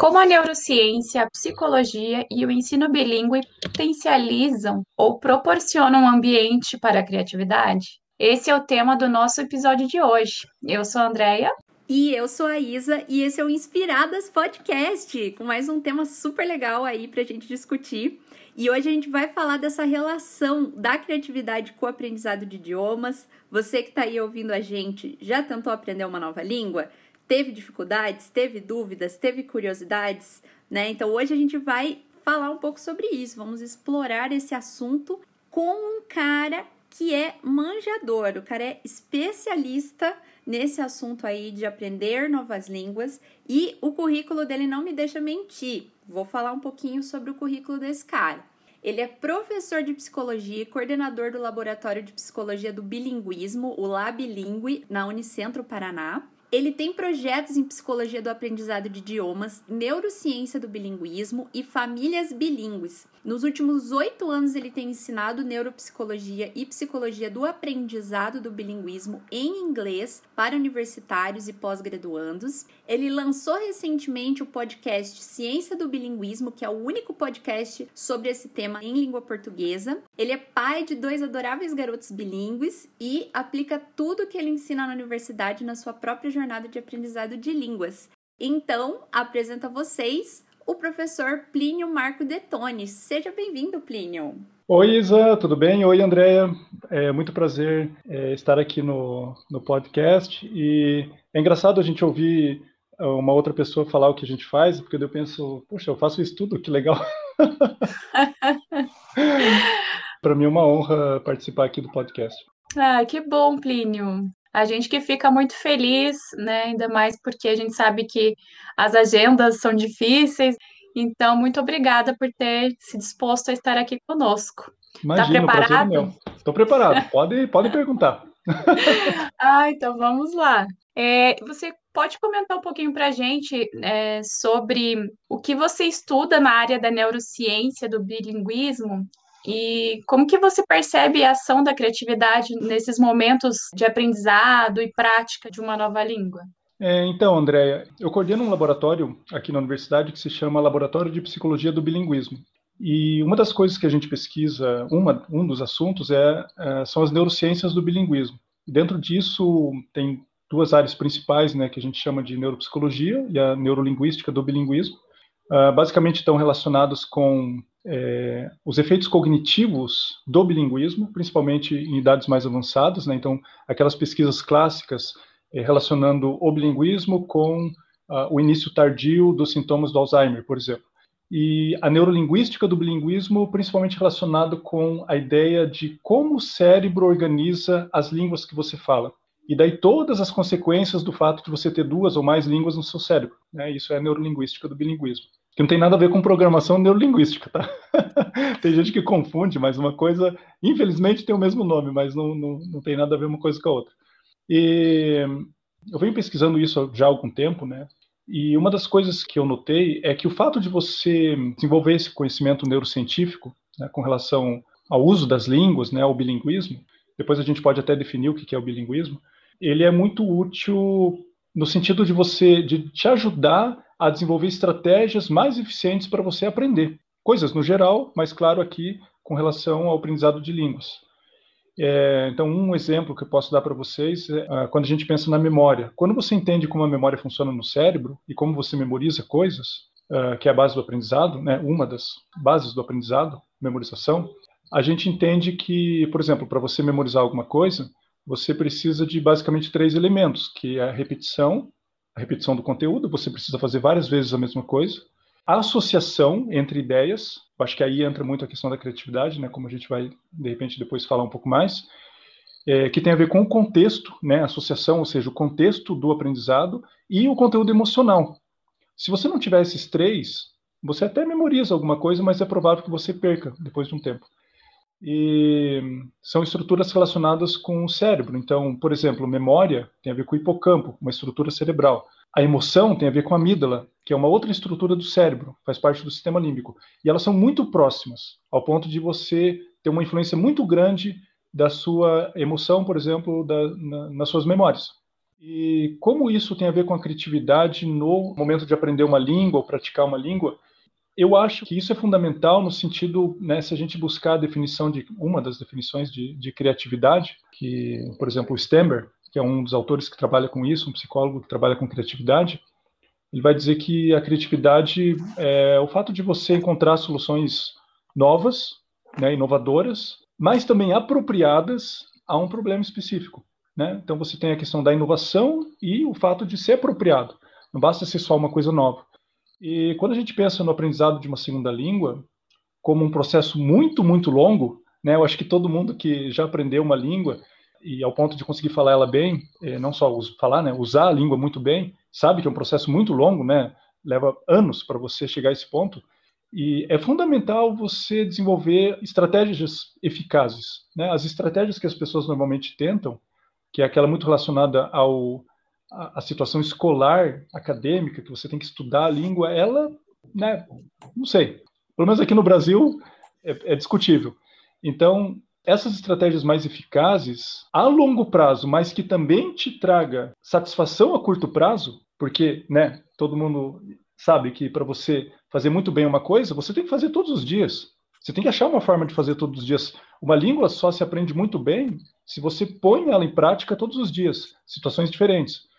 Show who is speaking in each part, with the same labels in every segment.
Speaker 1: Como a neurociência, a psicologia e o ensino bilíngue potencializam ou proporcionam um ambiente para a criatividade? Esse é o tema do nosso episódio de hoje. Eu sou a Andrea.
Speaker 2: E eu sou a Isa e esse é o Inspiradas Podcast, com mais um tema super legal aí pra gente discutir. E hoje a gente vai falar dessa relação da criatividade com o aprendizado de idiomas. Você que tá aí ouvindo a gente, já tentou aprender uma nova língua? Teve dificuldades, teve dúvidas, teve curiosidades, né? Então hoje a gente vai falar um pouco sobre isso. Vamos explorar esse assunto com um cara que é manjador, o cara é especialista nesse assunto aí de aprender novas línguas e o currículo dele não me deixa mentir. Vou falar um pouquinho sobre o currículo desse cara. Ele é professor de psicologia e coordenador do Laboratório de Psicologia do Bilinguismo, o Labilingue, na Unicentro Paraná. Ele tem projetos em psicologia do aprendizado de idiomas, neurociência do bilinguismo e famílias bilíngues. Nos últimos oito anos, ele tem ensinado neuropsicologia e psicologia do aprendizado do bilinguismo em inglês para universitários e pós-graduandos. Ele lançou recentemente o podcast Ciência do Bilinguismo, que é o único podcast sobre esse tema em língua portuguesa. Ele é pai de dois adoráveis garotos bilíngues e aplica tudo que ele ensina na universidade na sua própria jornada de aprendizado de línguas. Então, apresento a vocês o professor Plínio Marco Detone. Seja bem-vindo, Plínio.
Speaker 3: Oi, Isa, tudo bem? Oi, Andréia. É muito prazer é, estar aqui no, no podcast. E é engraçado a gente ouvir uma outra pessoa falar o que a gente faz, porque eu penso, poxa, eu faço isso tudo, que legal. Para mim é uma honra participar aqui do podcast.
Speaker 1: Ah, que bom, Plínio. A gente que fica muito feliz, né? Ainda mais porque a gente sabe que as agendas são difíceis. Então, muito obrigada por ter se disposto a estar aqui conosco.
Speaker 3: Está preparado? Estou preparado. Pode, pode perguntar.
Speaker 1: ah, então vamos lá. É, você pode comentar um pouquinho para a gente é, sobre o que você estuda na área da neurociência, do bilinguismo e como que você percebe a ação da criatividade nesses momentos de aprendizado e prática de uma nova língua?
Speaker 3: É, então, Andréia, eu coordeno um laboratório aqui na universidade que se chama Laboratório de Psicologia do Bilinguismo. E uma das coisas que a gente pesquisa, uma, um dos assuntos, é, é, são as neurociências do bilinguismo. Dentro disso, tem duas áreas principais, né, que a gente chama de neuropsicologia e a neurolinguística do bilinguismo. Uh, basicamente estão relacionados com é, os efeitos cognitivos do bilinguismo, principalmente em idades mais avançadas, né? então aquelas pesquisas clássicas é, relacionando o bilinguismo com uh, o início tardio dos sintomas do Alzheimer, por exemplo. E a neurolinguística do bilinguismo, principalmente relacionado com a ideia de como o cérebro organiza as línguas que você fala. E daí todas as consequências do fato de você ter duas ou mais línguas no seu cérebro. Né? Isso é a neurolinguística do bilinguismo que não tem nada a ver com programação neurolinguística, tá? tem gente que confunde, mas uma coisa, infelizmente, tem o mesmo nome, mas não, não, não tem nada a ver uma coisa com a outra. E eu venho pesquisando isso já há algum tempo, né? E uma das coisas que eu notei é que o fato de você desenvolver esse conhecimento neurocientífico né, com relação ao uso das línguas, né, ao bilinguismo, depois a gente pode até definir o que é o bilinguismo, ele é muito útil no sentido de você, de te ajudar a desenvolver estratégias mais eficientes para você aprender. Coisas no geral, mas claro aqui com relação ao aprendizado de línguas. É, então, um exemplo que eu posso dar para vocês é ah, quando a gente pensa na memória. Quando você entende como a memória funciona no cérebro e como você memoriza coisas, uh, que é a base do aprendizado, né, uma das bases do aprendizado, memorização, a gente entende que, por exemplo, para você memorizar alguma coisa, você precisa de basicamente três elementos, que é a repetição, a repetição do conteúdo, você precisa fazer várias vezes a mesma coisa. A associação entre ideias, acho que aí entra muito a questão da criatividade, né, como a gente vai, de repente, depois falar um pouco mais, é, que tem a ver com o contexto, né, associação, ou seja, o contexto do aprendizado e o conteúdo emocional. Se você não tiver esses três, você até memoriza alguma coisa, mas é provável que você perca depois de um tempo e são estruturas relacionadas com o cérebro. Então, por exemplo, memória tem a ver com o hipocampo, uma estrutura cerebral. A emoção tem a ver com a amígdala, que é uma outra estrutura do cérebro, faz parte do sistema límbico. E elas são muito próximas, ao ponto de você ter uma influência muito grande da sua emoção, por exemplo, da, na, nas suas memórias. E como isso tem a ver com a criatividade no momento de aprender uma língua ou praticar uma língua? Eu acho que isso é fundamental no sentido, né, se a gente buscar a definição de uma das definições de, de criatividade, que, por exemplo, o Stemmer, que é um dos autores que trabalha com isso, um psicólogo que trabalha com criatividade, ele vai dizer que a criatividade é o fato de você encontrar soluções novas, né, inovadoras, mas também apropriadas a um problema específico. Né? Então você tem a questão da inovação e o fato de ser apropriado. Não basta ser só uma coisa nova. E quando a gente pensa no aprendizado de uma segunda língua como um processo muito, muito longo, né, eu acho que todo mundo que já aprendeu uma língua e ao ponto de conseguir falar ela bem, eh, não só falar, né, usar a língua muito bem, sabe que é um processo muito longo, né, leva anos para você chegar a esse ponto. E é fundamental você desenvolver estratégias eficazes. Né? As estratégias que as pessoas normalmente tentam, que é aquela muito relacionada ao a, situação escolar, acadêmica, que você tem que estudar a língua, ela, né, não sei, pelo menos aqui no Brasil é, é discutível. Então, essas estratégias mais eficazes a longo prazo, mas que também te traga satisfação a curto prazo, porque, né, todo mundo sabe que para você fazer muito bem uma coisa, você tem que fazer todos os dias. Você tem que achar uma forma de fazer todos os dias. Uma língua só se aprende muito bem se você põe ela em prática todos os dias, situações diferentes.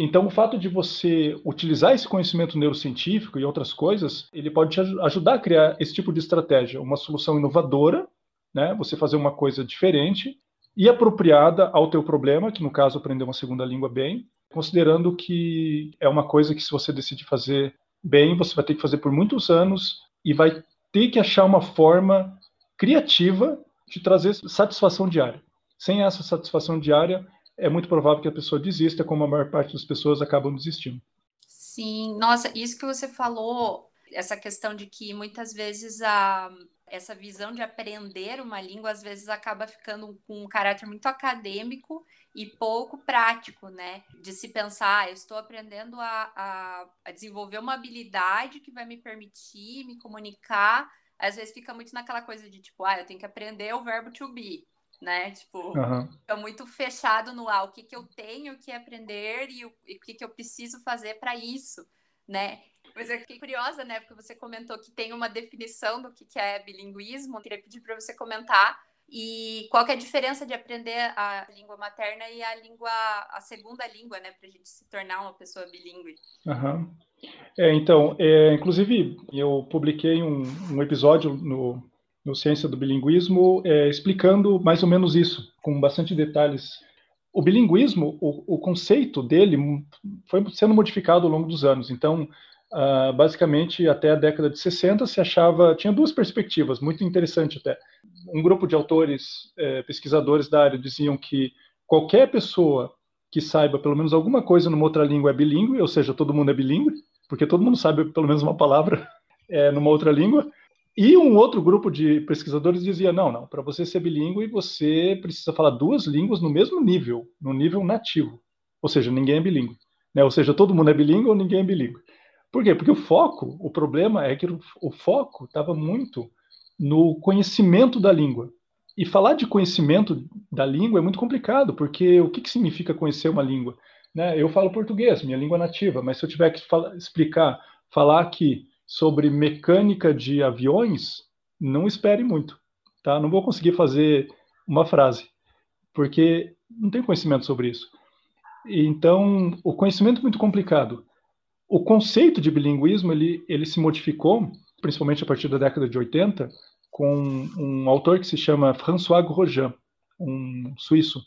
Speaker 3: Então, o fato de você utilizar esse conhecimento neurocientífico e outras coisas, ele pode te ajudar a criar esse tipo de estratégia, uma solução inovadora, né? Você fazer uma coisa diferente e apropriada ao teu problema, que no caso aprender uma segunda língua bem, considerando que é uma coisa que se você decidir fazer bem, você vai ter que fazer por muitos anos e vai ter que achar uma forma criativa de trazer satisfação diária. Sem essa satisfação diária, é muito provável que a pessoa desista, como a maior parte das pessoas acabam desistindo.
Speaker 2: Sim, nossa, isso que você falou, essa questão de que muitas vezes a, essa visão de aprender uma língua às vezes acaba ficando com um caráter muito acadêmico e pouco prático, né? De se pensar, ah, eu estou aprendendo a, a, a, desenvolver uma habilidade que vai me permitir me comunicar. Às vezes fica muito naquela coisa de tipo, ah, eu tenho que aprender o verbo to be né? Tipo, uhum. fica muito fechado no ah, o que, que eu tenho que aprender e o, e o que, que eu preciso fazer para isso, né? Mas eu fiquei curiosa, né? Porque você comentou que tem uma definição do que, que é bilinguismo. Eu queria pedir para você comentar e qual é a diferença de aprender a língua materna e a língua, a segunda língua, né? Para a gente se tornar uma pessoa bilíngue.
Speaker 3: Uhum. É, então, é, inclusive, eu publiquei um, um episódio no, no Ciência do Bilinguismo, é, explicando mais ou menos isso, com bastante detalhes. O bilinguismo, o, o, conceito dele foi sendo modificado ao longo dos anos. Então, uh, basicamente, até a década de 60 se achava, tinha duas perspectivas, muito interessante até. Um grupo de autores, é, pesquisadores da área, diziam que qualquer pessoa que saiba pelo menos alguma coisa numa outra língua é bilíngue, ou seja, todo mundo é bilíngue, porque todo mundo sabe pelo menos uma palavra é, numa outra língua. E um outro grupo de pesquisadores dizia: não, não, para você ser bilíngue, você precisa falar duas línguas no mesmo nível, no nível nativo. Ou seja, ninguém é bilíngue. Né? Ou seja, todo mundo é bilíngue ou ninguém é bilíngue. Por quê? Porque o foco, o problema é que o, foco estava muito no conhecimento da língua. E falar de conhecimento da língua é muito complicado, porque o que, que significa conhecer uma língua? Né? Eu falo português, minha língua nativa, mas se eu tiver que falar, explicar, falar que sobre mecânica de aviões, não espere muito, tá? Não vou conseguir fazer uma frase, porque não tenho conhecimento sobre isso. Então, o conhecimento é muito complicado. O conceito de bilinguismo, ele, ele se modificou, principalmente a partir da década de 80, com um autor que se chama François Grosjean, um suíço.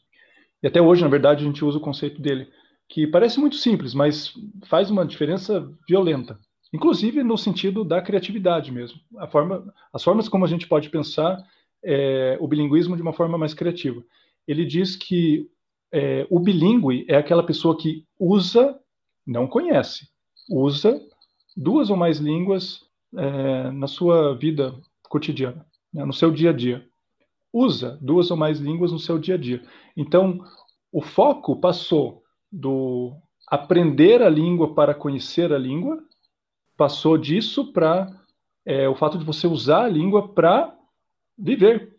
Speaker 3: E até hoje, na verdade, a gente usa o conceito dele, que parece muito simples, mas faz uma diferença violenta inclusive no sentido da criatividade mesmo. A forma, as formas como a gente pode pensar é, o bilinguismo de uma forma mais criativa. Ele diz que é, o bilíngue é aquela pessoa que usa, não conhece, usa duas ou mais línguas é, na sua vida cotidiana, né, no seu dia a dia. Usa duas ou mais línguas no seu dia a dia. Então, o foco passou do aprender a língua para conhecer a língua passou disso para é, o fato de você usar a língua para viver.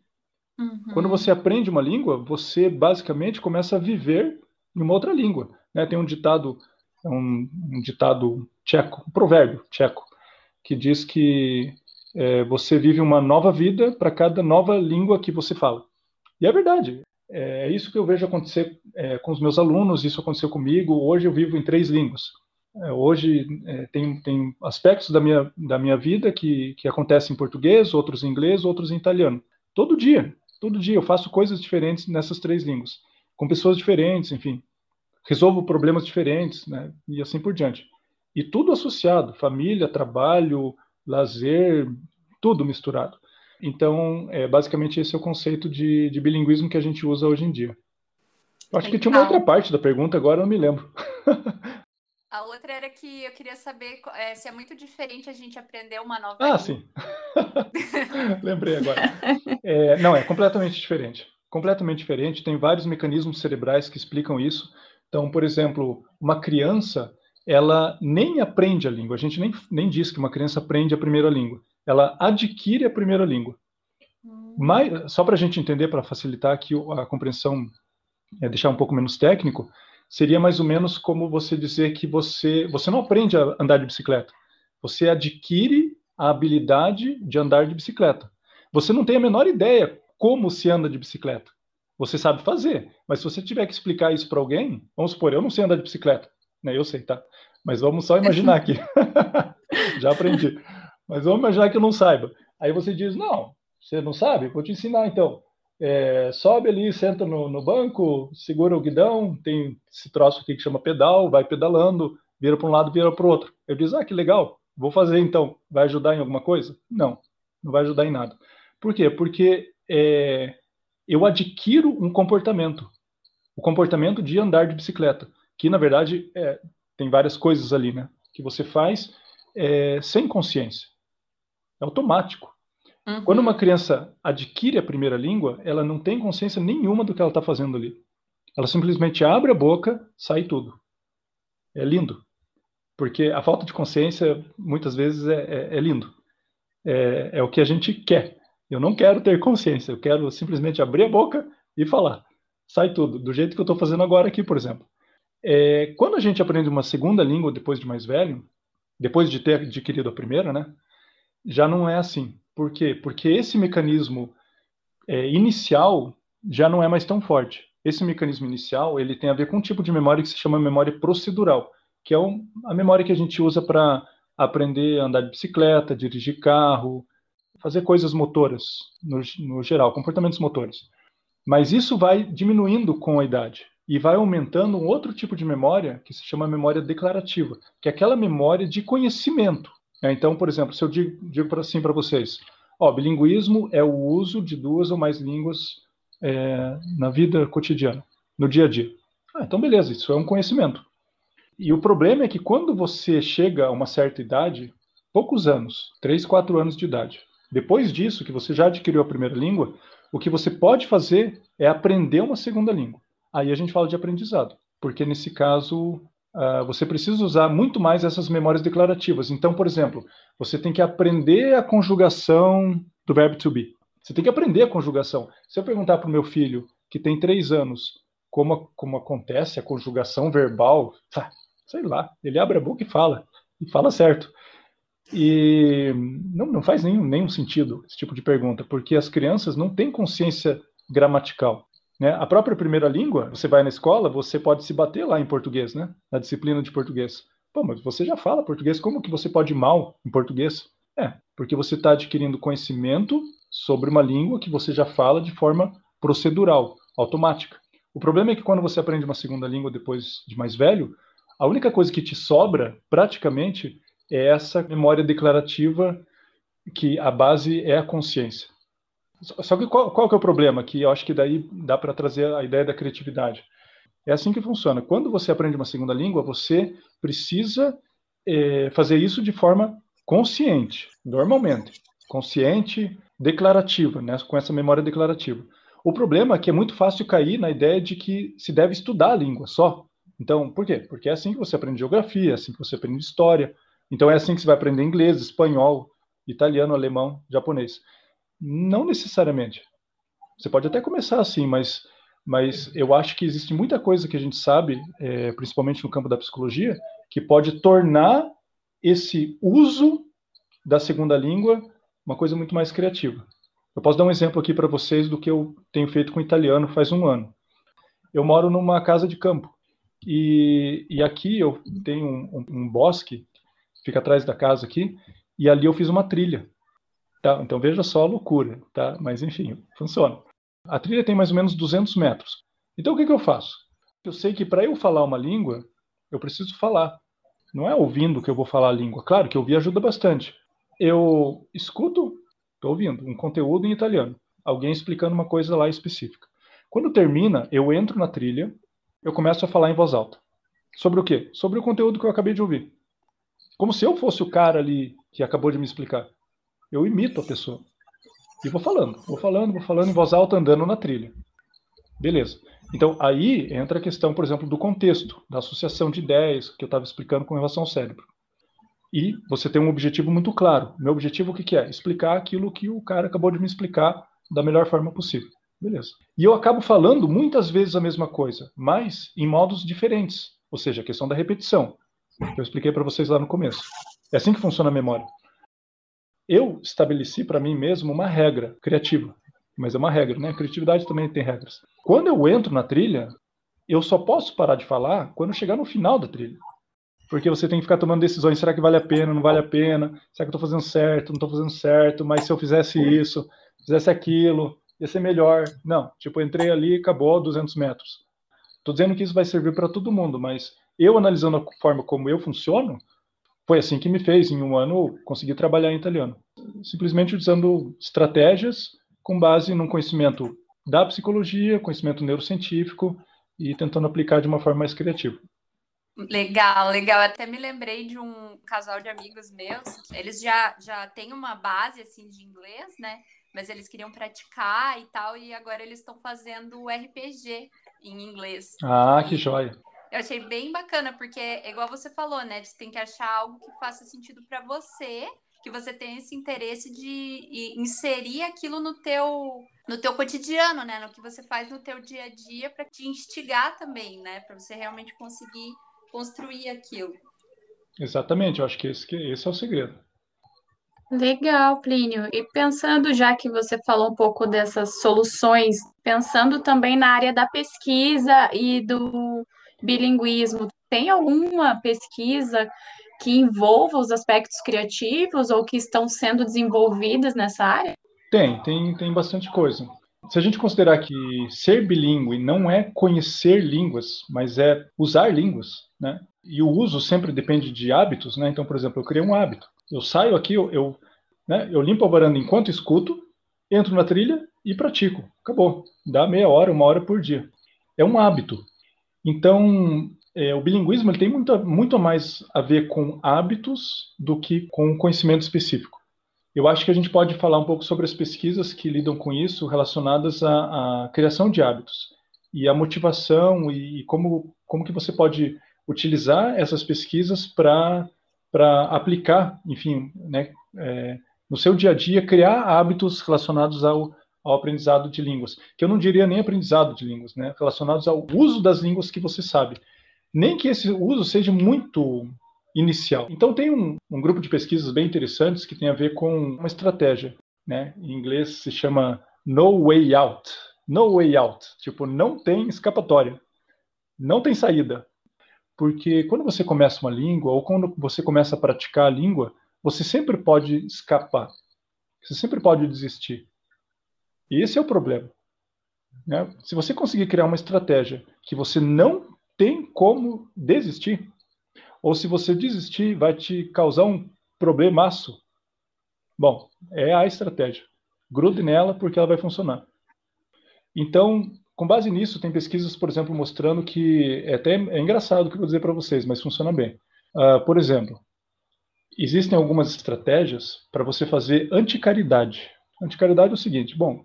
Speaker 3: Uhum. Quando você aprende uma língua, você basicamente começa a viver em uma outra língua. Né? Tem um ditado, um, um ditado tcheco, um provérbio tcheco, que diz que é, você vive uma nova vida para cada nova língua que você fala. E é verdade. É, é isso que eu vejo acontecer é, com os meus alunos, isso aconteceu comigo. Hoje eu vivo em três línguas. É, hoje é, tem, tem aspectos da minha, da minha vida que, que acontecem em português, outros em inglês, outros em italiano. Todo dia, todo dia eu faço coisas diferentes nessas três línguas, com pessoas diferentes, enfim. Resolvo problemas diferentes, né? E assim por diante. E tudo associado, família, trabalho, lazer, tudo misturado. Então, é, basicamente, esse é o conceito de, de bilinguismo que a gente usa hoje em dia. Eu acho que tinha uma outra parte da pergunta, agora eu não me lembro.
Speaker 2: A outra era que eu queria saber é, se é muito diferente a gente aprender uma nova
Speaker 3: Ah, língua. sim. Lembrei agora. É, não, é completamente diferente. Completamente diferente. Tem vários mecanismos cerebrais que explicam isso. Então, por exemplo, uma criança, ela nem aprende a língua. A gente nem, nem diz que uma criança aprende a primeira língua. Ela adquire a primeira língua. Hum. Mas, só para a gente entender, para facilitar aqui a compreensão, é, deixar um pouco menos técnico, seria mais ou menos como você dizer que você, você não aprende a andar de bicicleta. Você adquire a habilidade de andar de bicicleta. Você não tem a menor ideia como se anda de bicicleta. Você sabe fazer, mas se você tiver que explicar isso para alguém, vamos supor, eu não sei andar de bicicleta, né? Eu sei, tá? Mas vamos só imaginar aqui. Já aprendi. Mas vamos imaginar que eu não saiba. Aí você diz, não, você não sabe? Vou te ensinar então. É, sobe ali, senta no, no, banco, segura o guidão, tem esse troço aqui que chama pedal, vai pedalando, vira para um lado, vira para o outro. Eu diz, ah, que legal, vou fazer então. Vai ajudar em alguma coisa? Não, não vai ajudar em nada. Por quê? Porque é, eu adquiro um comportamento, o comportamento de andar de bicicleta, que na verdade é, tem várias coisas ali, né? Que você faz é, sem consciência, é automático. Uhum. Quando uma criança adquire a primeira língua, ela não tem consciência nenhuma do que ela está fazendo ali. Ela simplesmente abre a boca, sai tudo. É lindo. Porque a falta de consciência, muitas vezes, é, é, é lindo. É, é o que a gente quer. Eu não quero ter consciência, eu quero simplesmente abrir a boca e falar. Sai tudo, do jeito que eu estou fazendo agora aqui, por exemplo. É, quando a gente aprende uma segunda língua depois de mais velho, depois de ter adquirido a primeira, né, já não é assim. Por quê? Porque esse mecanismo é, inicial já não é mais tão forte. Esse mecanismo inicial ele tem a ver com um tipo de memória que se chama memória procedural, que é um, a memória que a gente usa para aprender a andar de bicicleta, dirigir carro, fazer coisas motoras no, no geral, comportamentos motores. Mas isso vai diminuindo com a idade e vai aumentando um outro tipo de memória que se chama memória declarativa, que é aquela memória de conhecimento. Né? Então, por exemplo, se eu digo, digo assim para vocês, ó, bilinguismo é o uso de duas ou mais línguas é, na vida cotidiana, no dia a dia. Ah, então beleza, isso é um conhecimento. E o problema é que quando você chega a uma certa idade, poucos anos, 3, 4 anos de idade, depois disso, que você já adquiriu a primeira língua, o que você pode fazer é aprender uma segunda língua. Aí a gente fala de aprendizado, porque nesse caso uh, você precisa usar muito mais essas memórias declarativas. Então, por exemplo, você tem que aprender a conjugação do verbo to be. Você tem que aprender a conjugação. Se eu perguntar para o meu filho, que tem três anos, como, como acontece a conjugação verbal, tá, sei lá, ele abre a boca e fala, e fala certo. E não, não faz nenhum, nenhum sentido esse tipo de pergunta, porque as crianças não têm consciência gramatical. Né? A própria primeira língua, você vai na escola, você pode se bater lá em português, né? na disciplina de português. Pô, mas você já fala português, como que você pode ir mal em português? É, porque você está adquirindo conhecimento sobre uma língua que você já fala de forma procedural, automática. O problema é que quando você aprende uma segunda língua depois de mais velho, a única coisa que te sobra, praticamente, é essa memória declarativa que a base é a consciência. Só que qual, qual que é o problema? Que eu acho que daí dá para trazer a ideia da criatividade. É assim que funciona. Quando você aprende uma segunda língua, você precisa é, fazer isso de forma consciente, normalmente. Consciente, declarativa, né? com essa memória declarativa. O problema é que é muito fácil cair na ideia de que se deve estudar a língua só. Então, por quê? Porque é assim que você aprende geografia, é assim que você aprende história. Então, é assim que você vai aprender inglês, espanhol, italiano, alemão, japonês. Não necessariamente. Você pode até começar assim, mas mas eu acho que existe muita coisa que a gente sabe, é, principalmente no campo da psicologia, que pode tornar esse uso da segunda língua uma coisa muito mais criativa. Eu posso dar um exemplo aqui para vocês do que eu tenho feito com italiano faz um ano. Eu moro numa casa de campo e, e aqui eu tenho um, um, um bosque, fica atrás da casa aqui, e ali eu fiz uma trilha. Tá? Então veja só a loucura, tá? Mas enfim, funciona. A trilha tem mais ou menos 200 metros. Então o que, que eu faço? Eu sei que para eu falar uma língua, eu preciso falar. Não é ouvindo que eu vou falar a língua. Claro que ouvir ajuda bastante. Eu escuto, estou ouvindo, um conteúdo em italiano. Alguém explicando uma coisa lá específica. Quando termina, eu entro na trilha, eu começo a falar em voz alta. Sobre o quê? Sobre o conteúdo que eu acabei de ouvir. Como se eu fosse o cara ali que acabou de me explicar. Eu imito a pessoa. E vou falando, vou falando, vou falando em voz alta, andando na trilha. Beleza. Então, aí entra a questão, por exemplo, do contexto, da associação de ideias que eu estava explicando com relação ao cérebro. E você tem um objetivo muito claro. Meu objetivo o que, que é? Explicar aquilo que o cara acabou de me explicar da melhor forma possível. Beleza. E eu acabo falando muitas vezes a mesma coisa, mas em modos diferentes. Ou seja, a questão da repetição. Que eu expliquei para vocês lá no começo. É assim que funciona a memória eu estabeleci para mim mesmo uma regra criativa. Mas é uma regra, né? A criatividade também tem regras. Quando eu entro na trilha, eu só posso parar de falar quando chegar no final da trilha. Porque você tem que ficar tomando decisões. Será que vale a pena? Não vale a pena? Será que eu estou fazendo certo? Não estou fazendo certo? Mas se eu fizesse isso, fizesse aquilo, ia ser melhor. Não, tipo, entrei ali, acabou 200 metros. Estou dizendo que isso vai servir para todo mundo, mas eu analisando a forma como eu funciono, foi assim que me fez, em um ano, conseguir trabalhar em italiano. Simplesmente usando estratégias com base num conhecimento da psicologia, conhecimento neurocientífico e tentando aplicar de uma forma mais criativa.
Speaker 2: Legal, legal. Até me lembrei de um casal de amigos meus. Eles já, já têm uma base assim de inglês, né? Mas eles queriam praticar e tal, e agora eles estão fazendo RPG em inglês.
Speaker 3: Ah, que joia!
Speaker 2: Eu achei bem bacana, porque é igual você falou, né? Você tem que achar algo que faça sentido para você, que você tenha esse interesse de inserir aquilo no teu no teu cotidiano, né? No que você faz no teu dia a dia para te instigar também, né? Para você realmente conseguir construir aquilo.
Speaker 3: Exatamente, eu acho que esse, esse é o segredo.
Speaker 1: Legal, Plínio. E pensando, já que você falou um pouco dessas soluções, pensando também na área da pesquisa e do bilinguismo, tem alguma pesquisa que envolva os aspectos criativos ou que estão sendo desenvolvidas nessa área?
Speaker 3: Tem, tem, tem bastante coisa. Se a gente considerar que ser bilíngue não é conhecer línguas, mas é usar línguas, né? E o uso sempre depende de hábitos, né? Então, por exemplo, eu criei um hábito. Eu saio aqui, eu, eu, né, eu limpo a varanda enquanto escuto, entro na trilha e pratico. Acabou. Dá meia hora, uma hora por dia. É um hábito. Então, é, o bilinguismo ele tem muito, muito mais a ver com hábitos do que com conhecimento específico. Eu acho que a gente pode falar um pouco sobre as pesquisas que lidam com isso, relacionadas à, à criação de hábitos e a motivação e, e, como, como que você pode utilizar essas pesquisas para aplicar, enfim, né, é, no seu dia a dia, criar hábitos relacionados ao, ao aprendizado de línguas, que eu não diria nem aprendizado de línguas, né, relacionados ao uso das línguas que você sabe. Nem que esse uso seja muito inicial. Então tem um, um grupo de pesquisas bem interessantes que tem a ver com uma estratégia, né? Em inglês se chama no way out. No way out, tipo não tem escapatória, não tem saída, porque quando você começa uma língua ou quando você começa a praticar a língua, você sempre pode escapar, você sempre pode desistir. E esse é o problema. Né? Se você conseguir criar uma estratégia que você não tem como desistir, ou se você desistir, vai te causar um problemaço. Bom, é a estratégia. Grude nela porque ela vai funcionar. Então, com base nisso, tem pesquisas, por exemplo, mostrando que é até é engraçado o que eu vou dizer para vocês, mas funciona bem. Uh, por exemplo, existem algumas estratégias para você fazer anticaridade. Anticaridade é o seguinte: bom,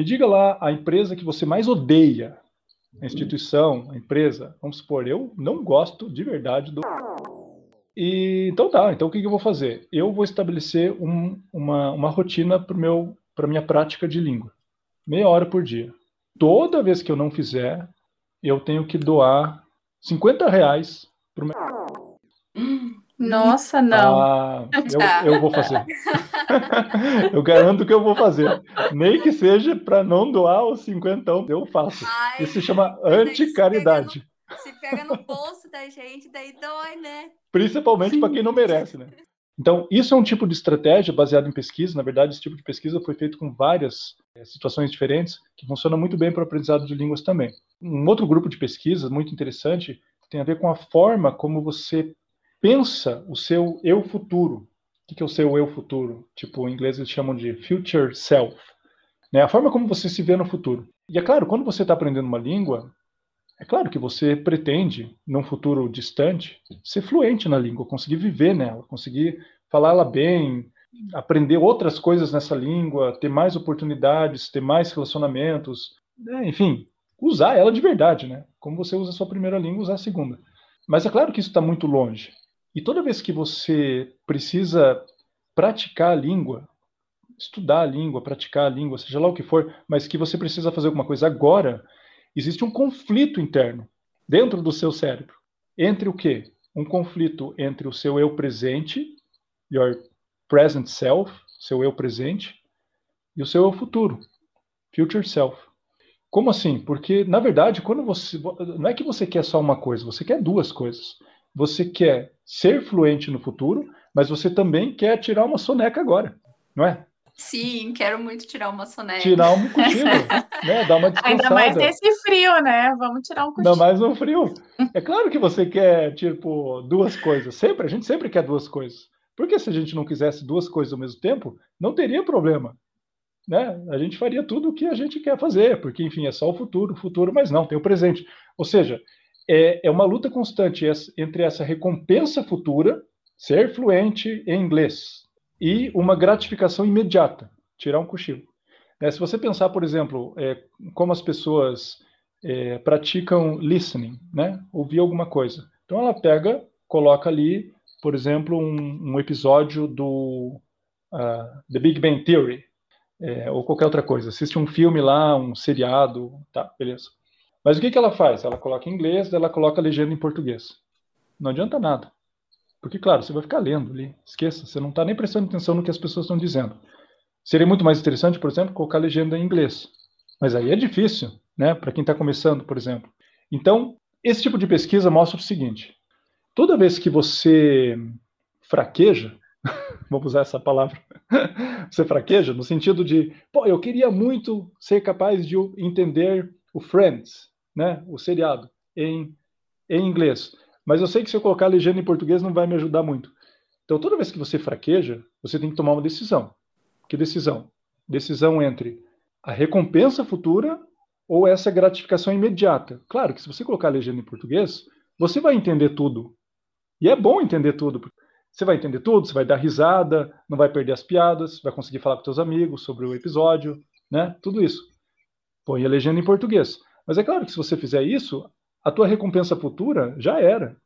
Speaker 3: me diga lá a empresa que você mais odeia. A instituição, a empresa. Vamos supor, eu não gosto de verdade do. E, então tá, então o que, que eu vou fazer? Eu vou estabelecer um, uma, uma rotina para a minha prática de língua. Meia hora por dia. toda vez que eu não fizer, eu tenho que doar 50 reais para o
Speaker 1: Nossa, não.
Speaker 3: Ah, eu, eu vou fazer. eu garanto que eu vou fazer. Nem que seja para não doar os 50, eu faço. Ai, Isso se chama anticaridade.
Speaker 2: Se pega no bolso da gente, daí dói, né?
Speaker 3: Principalmente para quem não merece, né? Então, isso é um tipo de estratégia baseado em pesquisa. Na verdade, esse tipo de pesquisa foi feito com várias é, situações diferentes, que funciona muito bem para o aprendizado de línguas também. Um outro grupo de pesquisa muito interessante tem a ver com a forma como você pensa o seu eu futuro. O que é o seu eu futuro? Tipo, em inglês eles chamam de future self. Né? A forma como você se vê no futuro. E é claro, quando você está aprendendo uma língua, é claro que você pretende, num futuro distante, ser fluente na língua, conseguir viver nela, conseguir falá-la bem, aprender outras coisas nessa língua, ter mais oportunidades, ter mais relacionamentos, né? enfim, usar ela de verdade, né? Como você usa a sua primeira língua, usar a segunda. Mas é claro que isso está muito longe. E toda vez que você precisa praticar a língua, estudar a língua, praticar a língua, seja lá o que for, mas que você precisa fazer alguma coisa agora, existe um conflito interno dentro do seu cérebro. Entre o quê? Um conflito entre o seu eu presente, your present self, seu eu presente, e o seu eu futuro, future self. Como assim? Porque, na verdade, quando você. Não é que você quer só uma coisa, você quer duas coisas. Você quer ser fluente no futuro, mas você também quer tirar uma soneca agora, não é?
Speaker 2: Sim, quero muito tirar uma soneca.
Speaker 3: Tirar um cochilo, né? Dar uma descansada.
Speaker 1: Ainda mais nesse frio, né? Vamos tirar um cochilo.
Speaker 3: Ainda mais no frio. É claro que você quer, tipo, duas coisas. Sempre, a gente sempre quer duas coisas. Porque se a gente não quisesse duas coisas ao mesmo tempo, não teria problema. Né? A gente faria tudo o que a gente quer fazer, porque, enfim, é só o futuro, o futuro, mas não, tem o presente. Ou seja, é, é uma luta constante entre essa recompensa futura, ser fluente em inglês, e uma gratificação imediata, tirar um cochilo. É, se você pensar, por exemplo, é, como as pessoas é, praticam listening, né? ouvir alguma coisa. Então ela pega, coloca ali, por exemplo, um, um episódio do uh, The Big Bang Theory, é, ou qualquer outra coisa. Assiste um filme lá, um seriado, tá, beleza. Mas o que, que ela faz? Ela coloca em inglês, ela coloca a legenda em português. Não adianta nada. Porque, claro, você vai ficar lendo ali. Esqueça, você não está nem prestando atenção no que as pessoas estão dizendo. Seria muito mais interessante, por exemplo, colocar a legenda em inglês. Mas aí é difícil, né? Para quem está começando, por exemplo. Então, esse tipo de pesquisa mostra o seguinte: toda vez que você fraqueja, vamos usar essa palavra, você fraqueja no sentido de, pô, eu queria muito ser capaz de entender o Friends, né? O seriado em, em inglês. Mas eu sei que se eu colocar a legenda em português não vai me ajudar muito. Então, toda vez que você fraqueja, você tem que tomar uma decisão. Que decisão? Decisão entre a recompensa futura ou essa gratificação imediata. Claro que se você colocar a legenda em português, você vai entender tudo. E é bom entender tudo. Você vai entender tudo, você vai dar risada, não vai perder as piadas, vai conseguir falar com seus amigos sobre o episódio, né? Tudo isso. Põe a legenda em português. Mas é claro que se você fizer isso, a tua recompensa futura já era.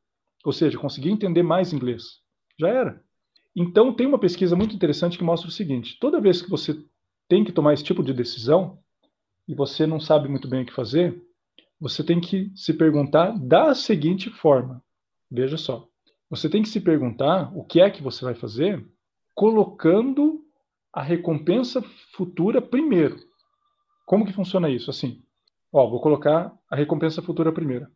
Speaker 3: Ou seja, conseguir entender mais inglês. Já era. Então, tem uma pesquisa muito interessante que mostra o seguinte: toda vez que você tem que tomar esse tipo de decisão e você não sabe muito bem o que fazer, você tem que se perguntar da seguinte forma. Veja só. Você tem que se perguntar o que é que você vai fazer colocando a recompensa futura primeiro. Como que funciona isso? Assim, Ó, vou colocar a recompensa futura primeiro.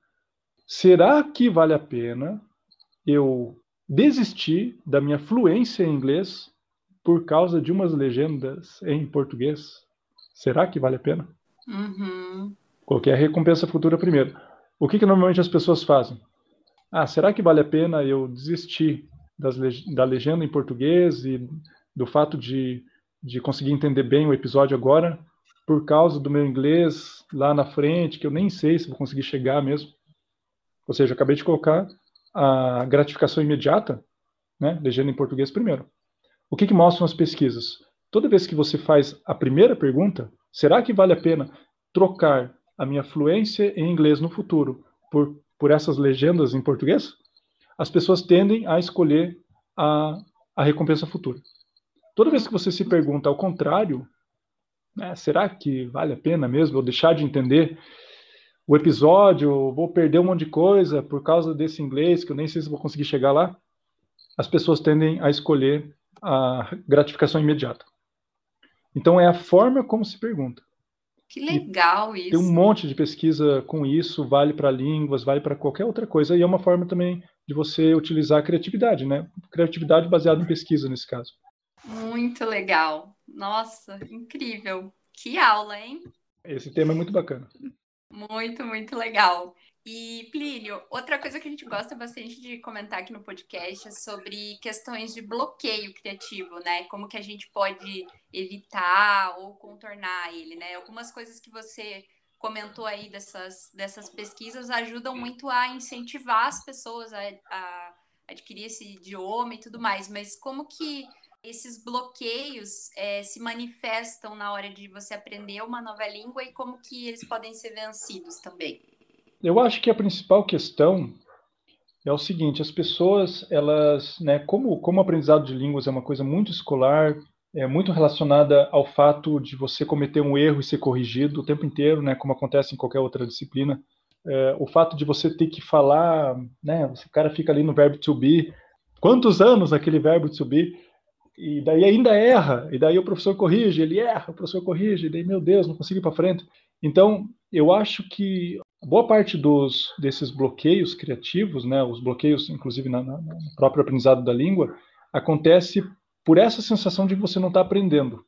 Speaker 3: Será que vale a pena eu desistir da minha fluência em inglês por causa de umas legendas em português? Será que vale a pena?
Speaker 2: Uhum.
Speaker 3: Coloquei a recompensa futura primeiro. O que, que normalmente as pessoas fazem? Ah, será que vale a pena eu desistir das, da legenda em português e do fato de, de conseguir entender bem o episódio agora por causa do meu inglês lá na frente, que eu nem sei se vou conseguir chegar mesmo. Ou seja, acabei de colocar a gratificação imediata, né, legenda em português primeiro. O que, que mostram as pesquisas? Toda vez que você faz a primeira pergunta, será que vale a pena trocar a minha fluência em inglês no futuro por, por essas legendas em português? As pessoas tendem a escolher a, a recompensa futura. Toda vez que você se pergunta ao contrário, né, será que vale a pena mesmo eu deixar de entender o episódio, vou perder um monte de coisa por causa desse inglês que eu nem sei se vou conseguir chegar lá? As pessoas tendem a escolher a gratificação imediata. Então é a forma como se pergunta.
Speaker 2: Que legal
Speaker 3: e
Speaker 2: isso.
Speaker 3: Tem um monte de pesquisa com isso, vale para línguas, vale para qualquer outra coisa, e é uma forma também de você utilizar a criatividade, né? Criatividade baseada em pesquisa nesse caso.
Speaker 2: Muito legal. Nossa, incrível. Que aula, hein?
Speaker 3: Esse tema é muito bacana.
Speaker 2: Muito, muito legal. E, Plínio, outra coisa que a gente gosta bastante de comentar aqui no podcast é sobre questões de bloqueio criativo, né? Como que a gente pode evitar ou contornar ele, né? Algumas coisas que você comentou aí dessas, dessas pesquisas ajudam muito a incentivar as pessoas a, a adquirir esse idioma e tudo mais, mas como que esses bloqueios é, se manifestam na hora de você aprender uma nova língua e como que eles podem ser vencidos também?
Speaker 3: Eu acho que a principal questão é o seguinte: as pessoas, elas, né, como, como o aprendizado de línguas é uma coisa muito escolar, é muito relacionada ao fato de você cometer um erro e ser corrigido o tempo inteiro, né, como acontece em qualquer outra disciplina. É, o fato de você ter que falar, né, o cara fica ali no verbo to be, quantos anos aquele verbo to be, e daí ainda erra, e daí o professor corrige, ele erra, o professor corrige, e daí, meu Deus, não consigo ir para frente. Então, eu acho que boa parte dos, desses bloqueios criativos, né, os bloqueios, inclusive, na, na, no próprio aprendizado da língua, acontece por essa sensação de que você não está aprendendo,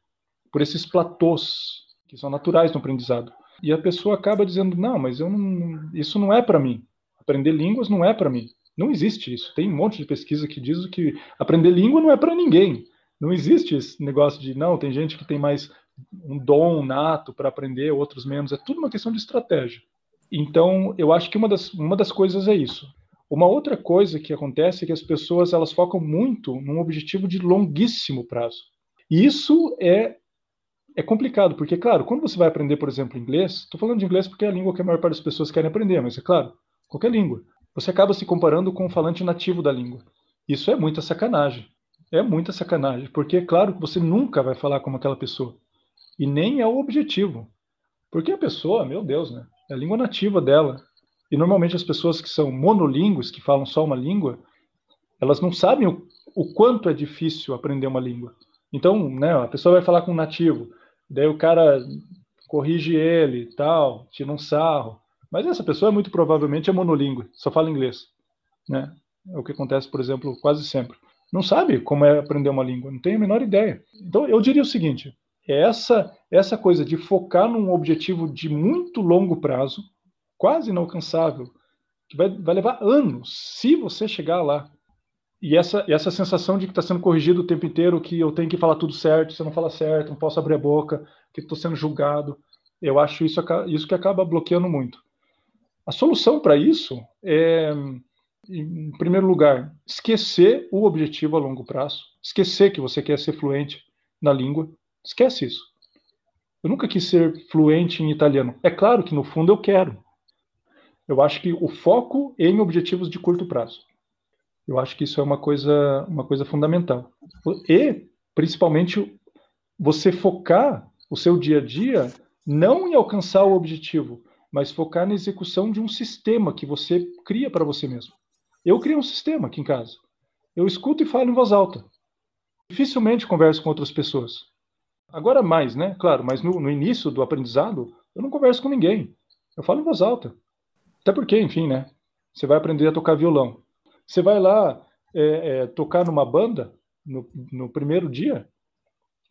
Speaker 3: por esses platôs que são naturais no aprendizado. E a pessoa acaba dizendo: não, mas eu não, isso não é para mim. Aprender línguas não é para mim. Não existe isso. Tem um monte de pesquisa que diz que aprender língua não é para ninguém. Não existe esse negócio de não, tem gente que tem mais um dom nato para aprender, outros menos. É tudo uma questão de estratégia. Então, eu acho que uma das, uma das coisas é isso. Uma outra coisa que acontece é que as pessoas elas focam muito num objetivo de longuíssimo prazo. E isso é, é complicado, porque, claro, quando você vai aprender, por exemplo, inglês, estou falando de inglês porque é a língua que a maior parte das pessoas querem aprender, mas é claro, qualquer língua. Você acaba se comparando com o falante nativo da língua. Isso é muita sacanagem. É muita sacanagem, porque é claro que você nunca vai falar como aquela pessoa. E nem é o objetivo. Porque a pessoa, meu Deus, né? É a língua nativa dela. E normalmente as pessoas que são monolíngues, que falam só uma língua, elas não sabem o, o quanto é difícil aprender uma língua. Então, né, a pessoa vai falar com um nativo, daí o cara corrige ele, tal, tira um sarro. Mas essa pessoa muito provavelmente é monolíngue, só fala inglês, né? É o que acontece, por exemplo, quase sempre. Não sabe como é aprender uma língua, não tem a menor ideia. Então, eu diria o seguinte: é essa essa coisa de focar num objetivo de muito longo prazo, quase inalcançável, que vai, vai levar anos se você chegar lá. E essa, essa sensação de que está sendo corrigido o tempo inteiro, que eu tenho que falar tudo certo, se eu não falar certo, não posso abrir a boca, que estou sendo julgado, eu acho isso, isso que acaba bloqueando muito. A solução para isso é, em primeiro lugar, esquecer o objetivo a longo prazo, esquecer que você quer ser fluente na língua, esquece isso. Eu nunca quis ser fluente em italiano. É claro que no fundo eu quero, eu acho que o foco em objetivos de curto prazo. Eu acho que isso é uma coisa, uma coisa fundamental. E, principalmente, você focar o seu dia a dia não em alcançar o objetivo, mas focar na execução de um sistema que você cria para você mesmo. Eu criei um sistema aqui em casa. Eu escuto e falo em voz alta. Dificilmente converso com outras pessoas. Agora mais, né? Claro, mas no, no início do aprendizado, eu não converso com ninguém. Eu falo em voz alta. Até porque, enfim, né? Você vai aprender a tocar violão. Você vai lá é, é, tocar numa banda no, no, primeiro dia?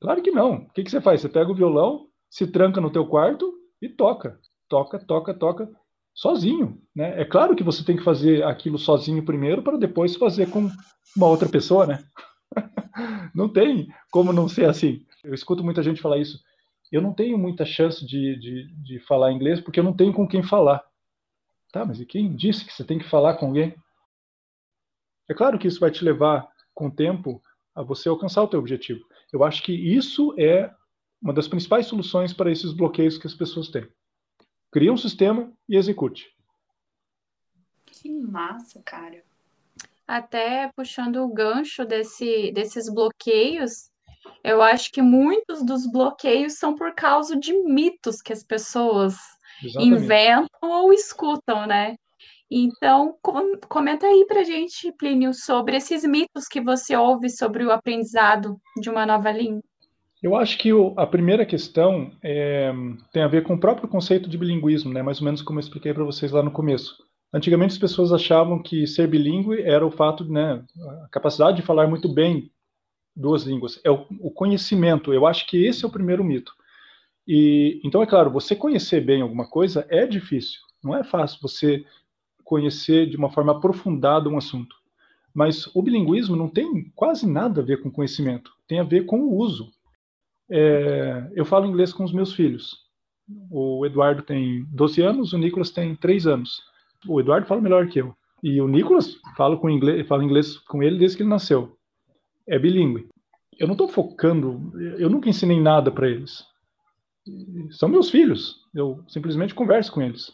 Speaker 3: Claro que não. O que, que você faz? Você pega o violão, se tranca no teu quarto e toca. Toca, toca, toca, sozinho. Né? É claro que você tem que fazer aquilo sozinho primeiro para depois fazer com uma outra pessoa, né? não tem como não ser assim. Eu escuto muita gente falar isso. Eu não tenho muita chance de, de, de falar inglês porque eu não tenho com quem falar. Tá, mas e quem disse que você tem que falar com alguém? É claro que isso vai te levar, com o tempo, a você alcançar o teu objetivo. Eu acho que isso é uma das principais soluções para esses bloqueios que as pessoas têm. Cria um sistema e execute.
Speaker 2: Que massa, cara.
Speaker 1: Até puxando o gancho desse, desses bloqueios, Eu acho que muitos dos bloqueios são por causa de mitos que as pessoas Exatamente. inventam ou escutam, né? Então, com, comenta aí pra gente, Plínio, sobre esses mitos que você ouve sobre o aprendizado de uma nova língua.
Speaker 3: Eu acho que o, a primeira questão é, tem a ver com o próprio conceito de bilinguismo, né? mais ou menos como eu expliquei para vocês lá no começo. Antigamente as pessoas achavam que ser bilíngue era o fato, né, a capacidade de falar muito bem duas línguas, é o, o conhecimento. Eu acho que esse é o primeiro mito. E então é claro, você conhecer bem alguma coisa é difícil. Não é fácil você conhecer de uma forma aprofundada um assunto. Mas o bilinguismo não tem quase nada a ver com conhecimento, tem a ver com o uso. É, eu falo inglês com os meus filhos. O Eduardo tem 12 anos, o Nicolas tem 3 anos. O Eduardo fala melhor que eu. E o Nicolas fala com inglês, inglês com ele desde que ele nasceu. É bilíngue. Eu não estou focando, eu nunca ensinei nada para eles. São meus filhos. Eu simplesmente converso com eles.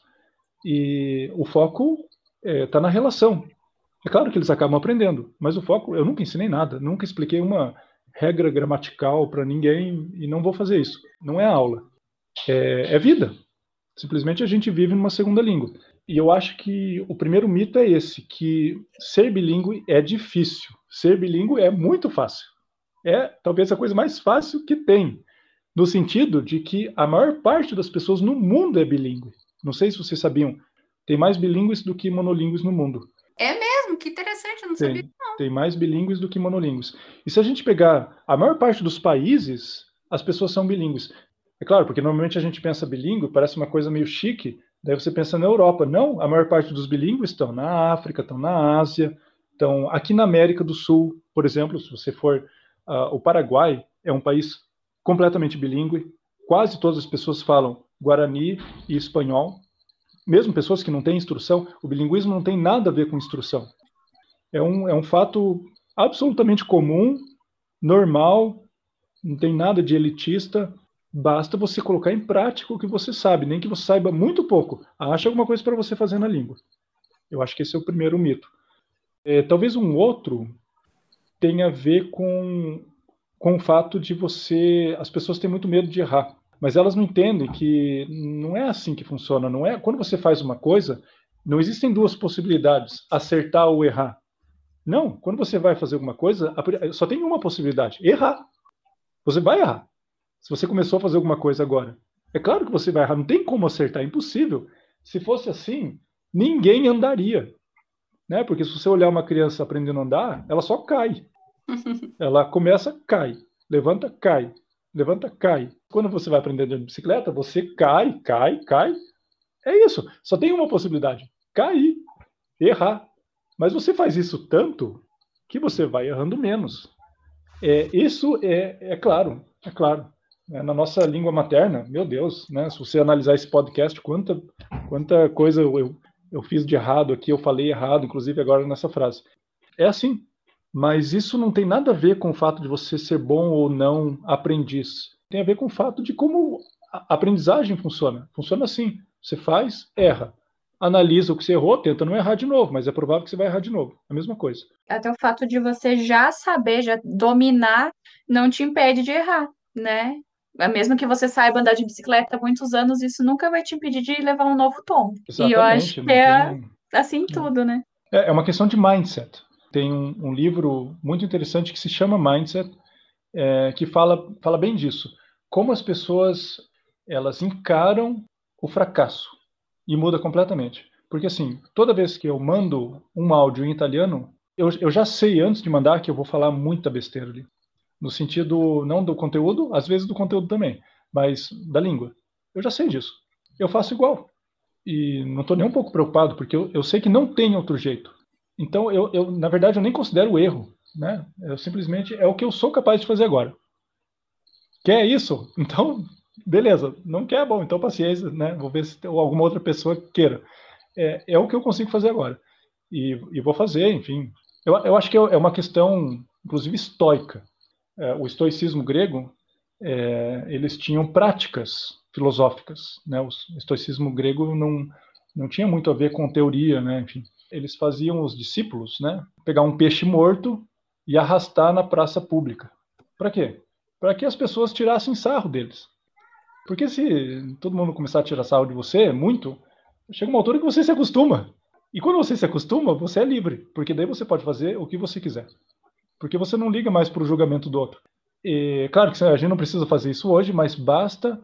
Speaker 3: E o foco está é, tá na relação. É claro que eles acabam aprendendo, mas o foco, eu nunca ensinei nada, nunca expliquei uma regra gramatical para ninguém e não vou fazer isso. Não é aula, é, é vida. Simplesmente a gente vive numa segunda língua. E eu acho que o primeiro mito é esse, que ser bilíngue é difícil. Ser bilíngue é muito fácil. É talvez a coisa mais fácil que tem, no sentido de que a maior parte das pessoas no mundo é bilíngue. Não sei se vocês sabiam, tem mais bilíngues do que monolíngues no mundo.
Speaker 2: É mesmo? Que interessante, eu não
Speaker 3: tem,
Speaker 2: sabia. Não.
Speaker 3: Tem mais bilíngues do que monolíngues. E se a gente pegar a maior parte dos países, as pessoas são bilíngues. É claro, porque normalmente a gente pensa bilíngue, parece uma coisa meio chique, daí você pensa na Europa. Não, a maior parte dos bilíngues estão na África, estão na Ásia, estão aqui na América do Sul, por exemplo, se você for. Uh, o Paraguai é um país completamente bilíngue, quase todas as pessoas falam Guarani e espanhol. Mesmo pessoas que não têm instrução, o bilinguismo não tem nada a ver com instrução. É um, é um fato absolutamente comum, normal, não tem nada de elitista. Basta você colocar em prática o que você sabe, nem que você saiba muito pouco. Acha alguma coisa para você fazer na língua. Eu acho que esse é o primeiro mito. É, talvez um outro tenha a ver com, com o fato de você. As pessoas têm muito medo de errar. Mas elas não entendem que não é assim que funciona. Não é quando você faz uma coisa, não existem duas possibilidades: acertar ou errar. Não, quando você vai fazer alguma coisa, só tem uma possibilidade: errar. Você vai errar. Se você começou a fazer alguma coisa agora, é claro que você vai errar. Não tem como acertar, é impossível. Se fosse assim, ninguém andaria, né? Porque se você olhar uma criança aprendendo a andar, ela só cai. ela começa, cai, levanta, cai, levanta, cai. Quando você vai aprender de bicicleta, você cai, cai, cai. É isso. Só tem uma possibilidade: cair, errar. Mas você faz isso tanto que você vai errando menos. É, isso é, é claro, é claro. É, na nossa língua materna, meu Deus, né? Se você analisar esse podcast, quanta, quanta coisa eu, eu fiz de errado aqui, eu falei errado, inclusive agora nessa frase. É assim, mas isso não tem nada a ver com o fato de você ser bom ou não aprendiz. Tem a ver com o fato de como a aprendizagem funciona. Funciona assim: você faz, erra. Analisa o que você errou, tenta não errar de novo, mas é provável que você vai errar de novo. A mesma coisa.
Speaker 1: Até o fato de você já saber, já dominar, não te impede de errar, né? Mesmo que você saiba andar de bicicleta há muitos anos, isso nunca vai te impedir de levar um novo tom. Exatamente, e eu acho que é assim tudo, né?
Speaker 3: É, é uma questão de mindset tem um, um livro muito interessante que se chama Mindset, é, que fala, fala bem disso. Como as pessoas elas encaram o fracasso e muda completamente. Porque assim, toda vez que eu mando um áudio em italiano, eu, eu já sei antes de mandar que eu vou falar muita besteira ali. No sentido, não do conteúdo, às vezes do conteúdo também, mas da língua. Eu já sei disso. Eu faço igual. E não estou nem um pouco preocupado, porque eu, eu sei que não tem outro jeito. Então, eu, eu, na verdade, eu nem considero erro. Né? Eu simplesmente é o que eu sou capaz de fazer agora. Quer isso? Então, beleza. Não quer, bom, então paciência, né? Vou ver se alguma outra pessoa queira. É, é o que eu consigo fazer agora. E, e vou fazer, enfim. Eu, eu acho que é, é uma questão, inclusive, estoica. É, o estoicismo grego, é, eles tinham práticas filosóficas. Né? O estoicismo grego não, não tinha muito a ver com teoria, né? enfim eles faziam os discípulos, né, pegar um peixe morto e arrastar na praça pública. Para quê? para que as pessoas tirassem sarro deles. Porque se todo mundo começar a tirar sarro de você, muito, chega uma altura que você se acostuma. E quando você se acostuma, você é livre, porque daí você pode fazer o que você quiser. Porque você não liga mais para o julgamento do outro. E, claro que a gente não precisa fazer isso hoje, mas basta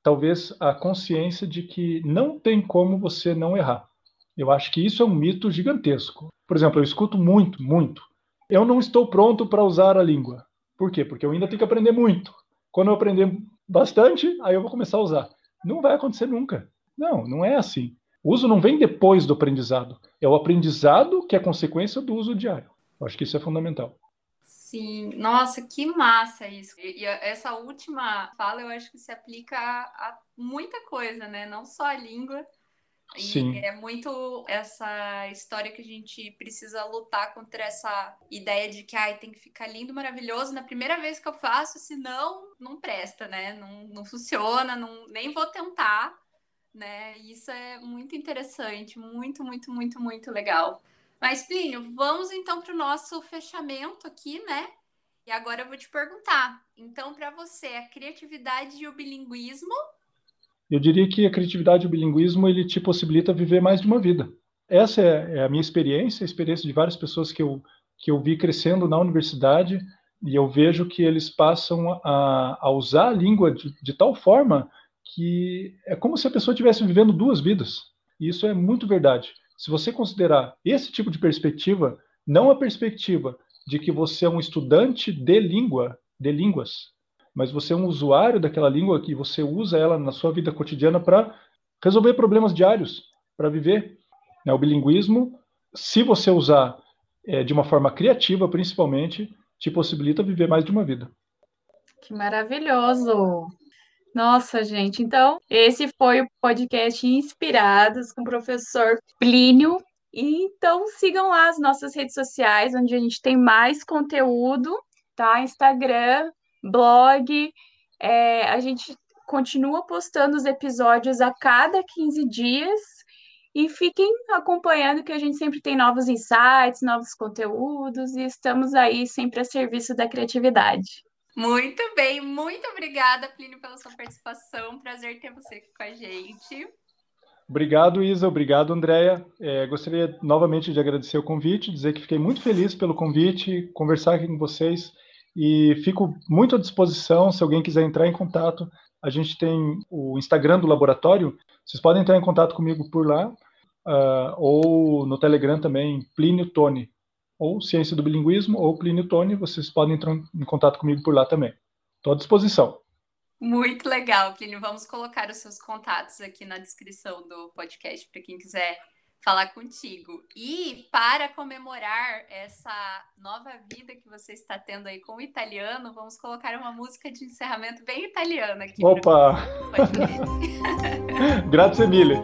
Speaker 3: talvez a consciência de que não tem como você não errar. Eu acho que isso é um mito gigantesco. Por exemplo, eu escuto muito, muito. Eu não estou pronto para usar a língua. Por quê? Porque eu ainda tenho que aprender muito. Quando eu aprender bastante, aí eu vou começar a usar. Não vai acontecer nunca. Não, não é assim. O uso não vem depois do aprendizado. É o aprendizado que é consequência do uso diário. Eu acho que isso é fundamental.
Speaker 2: Sim, nossa, que massa isso. E, essa última fala eu acho que se aplica a, a muita coisa, né? Não só a língua, e Sim. é muito essa história que a gente precisa lutar contra essa ideia de que ai, tem que ficar lindo, maravilhoso na primeira vez que eu faço, senão não presta, né? Não, não funciona, não, nem vou tentar, né? Isso é muito interessante, muito, muito, muito, muito legal. Mas, Plínio, vamos então para o nosso fechamento aqui, né? E agora eu vou te perguntar. Então, para você, a criatividade e o bilinguismo
Speaker 3: eu diria que a criatividade e o bilinguismo ele te possibilita viver mais de uma vida. Essa é, é a minha experiência, a experiência de várias pessoas que eu, que eu vi crescendo na universidade, e eu vejo que eles passam a, a usar a língua de, de tal forma que é como se a pessoa estivesse vivendo duas vidas. E isso é muito verdade. Se você considerar esse tipo de perspectiva, não a perspectiva de que você é um estudante de língua, de línguas, mas você é um usuário daquela língua que você usa ela na sua vida cotidiana para resolver problemas diários, para viver. Né? O bilinguismo, se você usar é, de uma forma criativa, principalmente, te possibilita viver mais de uma vida.
Speaker 1: Que maravilhoso! Nossa, gente. Então, esse foi o podcast Inspirados com o professor Plínio. Então, sigam lá as nossas redes sociais, onde a gente tem mais conteúdo, tá? Instagram, blog. É, a gente continua postando os episódios a cada 15 dias e fiquem acompanhando que a gente sempre tem novos insights, novos conteúdos e estamos aí sempre a serviço da criatividade.
Speaker 2: Muito bem, muito obrigada, Plínio, pela sua participação. Prazer ter você aqui com a gente.
Speaker 3: Obrigado, Isa. Obrigado, Andréia. É, gostaria novamente de agradecer o convite, dizer que fiquei muito feliz pelo convite, conversar aqui com vocês e fico muito à disposição se alguém quiser entrar em contato. A gente tem o Instagram do laboratório, vocês podem entrar em contato comigo por lá, uh, ou no Telegram também, Plínio Tone, ou Ciência do Bilinguismo, ou Plínio Tone, vocês podem entrar em contato comigo por lá também. Estou à disposição.
Speaker 2: Muito legal, Plínio. Vamos colocar os seus contatos aqui na descrição do podcast para quem quiser falar contigo. E para comemorar essa nova vida que você está tendo aí com o italiano, vamos colocar uma música de encerramento bem italiana aqui.
Speaker 3: Opa! Grazie mille.